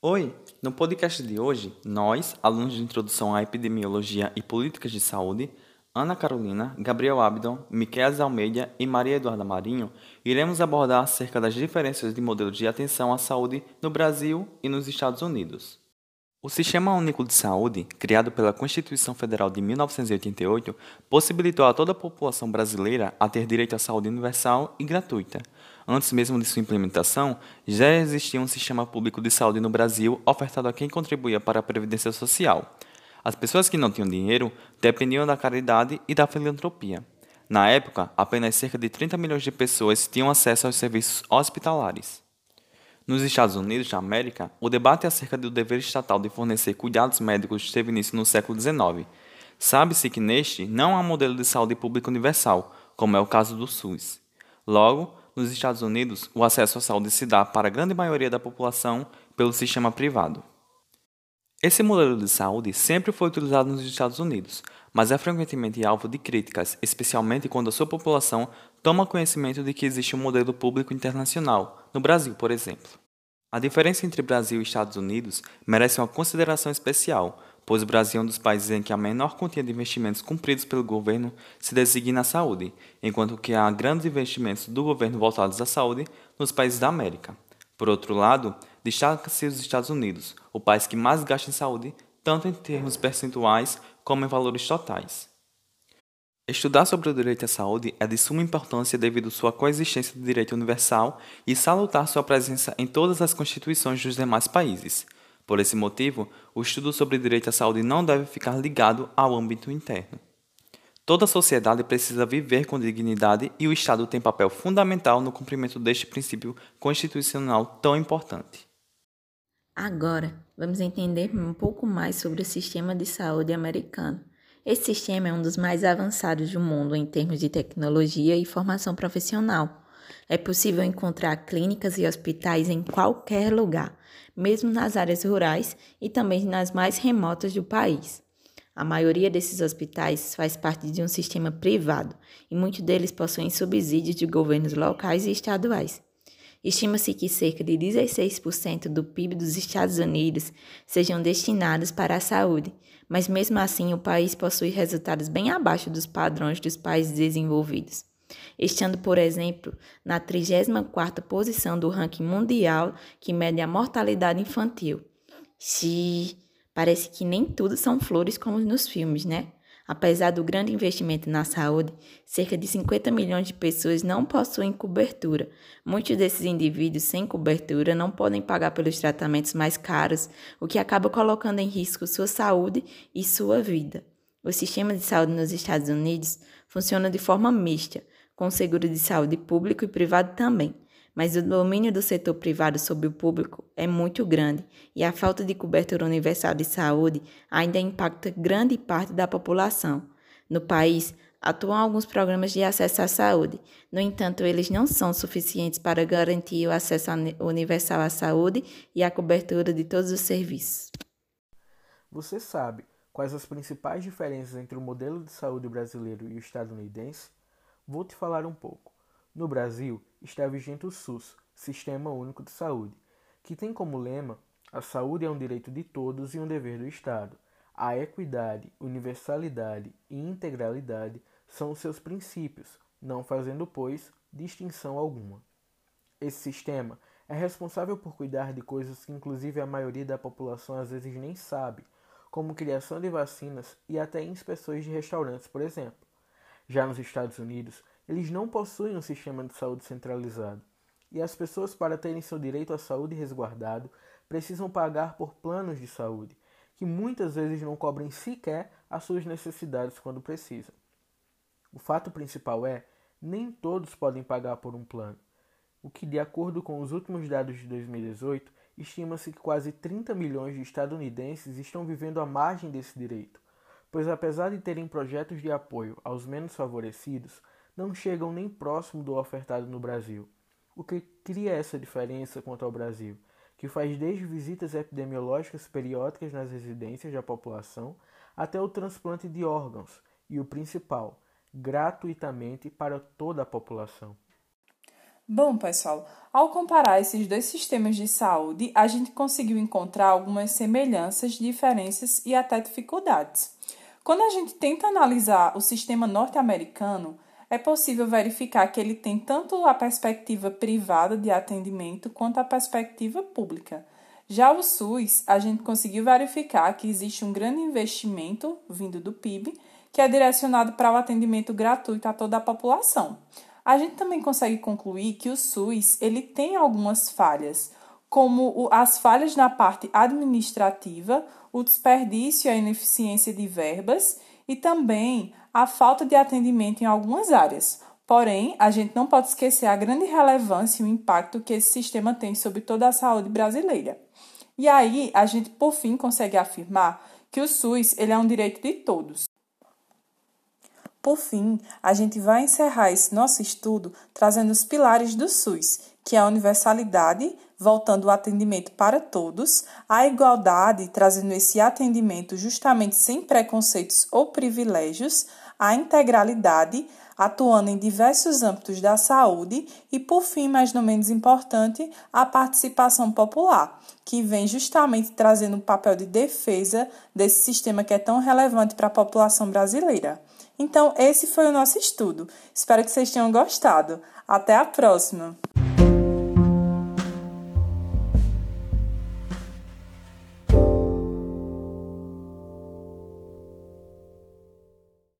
Oi! No podcast de hoje, nós, alunos de Introdução à Epidemiologia e Políticas de Saúde, Ana Carolina, Gabriel Abdon, Miquel Almeida e Maria Eduarda Marinho, iremos abordar acerca das diferenças de modelos de atenção à saúde no Brasil e nos Estados Unidos. O Sistema Único de Saúde, criado pela Constituição Federal de 1988, possibilitou a toda a população brasileira a ter direito à saúde universal e gratuita. Antes mesmo de sua implementação, já existia um sistema público de saúde no Brasil ofertado a quem contribuía para a Previdência Social. As pessoas que não tinham dinheiro dependiam da caridade e da filantropia. Na época, apenas cerca de 30 milhões de pessoas tinham acesso aos serviços hospitalares. Nos Estados Unidos da América, o debate acerca do dever estatal de fornecer cuidados médicos teve início no século XIX. Sabe-se que neste não há modelo de saúde pública universal, como é o caso do SUS. Logo, nos Estados Unidos, o acesso à saúde se dá para a grande maioria da população pelo sistema privado. Esse modelo de saúde sempre foi utilizado nos Estados Unidos, mas é frequentemente alvo de críticas, especialmente quando a sua população toma conhecimento de que existe um modelo público internacional, no Brasil, por exemplo. A diferença entre Brasil e Estados Unidos merece uma consideração especial, pois o Brasil é um dos países em que a menor quantia de investimentos cumpridos pelo governo se designa a saúde, enquanto que há grandes investimentos do governo voltados à saúde nos países da América. Por outro lado, destaca-se os Estados Unidos, o país que mais gasta em saúde, tanto em termos percentuais como em valores totais. Estudar sobre o direito à saúde é de suma importância devido à sua coexistência do direito universal e salutar sua presença em todas as constituições dos demais países. Por esse motivo, o estudo sobre direito à saúde não deve ficar ligado ao âmbito interno. Toda a sociedade precisa viver com dignidade e o Estado tem papel fundamental no cumprimento deste princípio constitucional tão importante. Agora, vamos entender um pouco mais sobre o sistema de saúde americano. Esse sistema é um dos mais avançados do mundo em termos de tecnologia e formação profissional. É possível encontrar clínicas e hospitais em qualquer lugar, mesmo nas áreas rurais e também nas mais remotas do país. A maioria desses hospitais faz parte de um sistema privado e muitos deles possuem subsídios de governos locais e estaduais. Estima-se que cerca de 16% do PIB dos Estados Unidos sejam destinados para a saúde, mas mesmo assim o país possui resultados bem abaixo dos padrões dos países desenvolvidos, estando, por exemplo, na 34ª posição do ranking mundial que mede a mortalidade infantil. Xiii, parece que nem tudo são flores como nos filmes, né? Apesar do grande investimento na saúde, cerca de 50 milhões de pessoas não possuem cobertura. Muitos desses indivíduos sem cobertura não podem pagar pelos tratamentos mais caros, o que acaba colocando em risco sua saúde e sua vida. O sistema de saúde nos Estados Unidos funciona de forma mista, com seguro de saúde público e privado também mas o domínio do setor privado sobre o público é muito grande e a falta de cobertura universal de saúde ainda impacta grande parte da população. No país, atuam alguns programas de acesso à saúde. No entanto, eles não são suficientes para garantir o acesso universal à saúde e a cobertura de todos os serviços. Você sabe quais as principais diferenças entre o modelo de saúde brasileiro e o estadunidense? Vou te falar um pouco. No Brasil, está vigente o SUS, Sistema Único de Saúde, que tem como lema: a saúde é um direito de todos e um dever do Estado. A equidade, universalidade e integralidade são os seus princípios, não fazendo, pois, distinção alguma. Esse sistema é responsável por cuidar de coisas que, inclusive, a maioria da população às vezes nem sabe, como criação de vacinas e até inspeções de restaurantes, por exemplo. Já nos Estados Unidos, eles não possuem um sistema de saúde centralizado. E as pessoas, para terem seu direito à saúde resguardado, precisam pagar por planos de saúde, que muitas vezes não cobrem sequer as suas necessidades quando precisam. O fato principal é, nem todos podem pagar por um plano, o que, de acordo com os últimos dados de 2018, estima-se que quase 30 milhões de estadunidenses estão vivendo à margem desse direito, pois apesar de terem projetos de apoio aos menos favorecidos, não chegam nem próximo do ofertado no Brasil. O que cria essa diferença quanto ao Brasil, que faz desde visitas epidemiológicas periódicas nas residências da população até o transplante de órgãos e o principal, gratuitamente para toda a população. Bom, pessoal, ao comparar esses dois sistemas de saúde, a gente conseguiu encontrar algumas semelhanças, diferenças e até dificuldades. Quando a gente tenta analisar o sistema norte-americano, é possível verificar que ele tem tanto a perspectiva privada de atendimento quanto a perspectiva pública. Já o SUS, a gente conseguiu verificar que existe um grande investimento vindo do PIB, que é direcionado para o atendimento gratuito a toda a população. A gente também consegue concluir que o SUS ele tem algumas falhas, como as falhas na parte administrativa, o desperdício e a ineficiência de verbas e também a falta de atendimento em algumas áreas. Porém, a gente não pode esquecer a grande relevância e o impacto que esse sistema tem sobre toda a saúde brasileira. E aí, a gente por fim consegue afirmar que o SUS ele é um direito de todos. Por fim, a gente vai encerrar esse nosso estudo trazendo os pilares do SUS, que é a universalidade, voltando o atendimento para todos, a igualdade, trazendo esse atendimento justamente sem preconceitos ou privilégios, a integralidade, atuando em diversos âmbitos da saúde e, por fim, mas não menos importante, a participação popular, que vem justamente trazendo um papel de defesa desse sistema que é tão relevante para a população brasileira. Então, esse foi o nosso estudo. Espero que vocês tenham gostado. Até a próxima!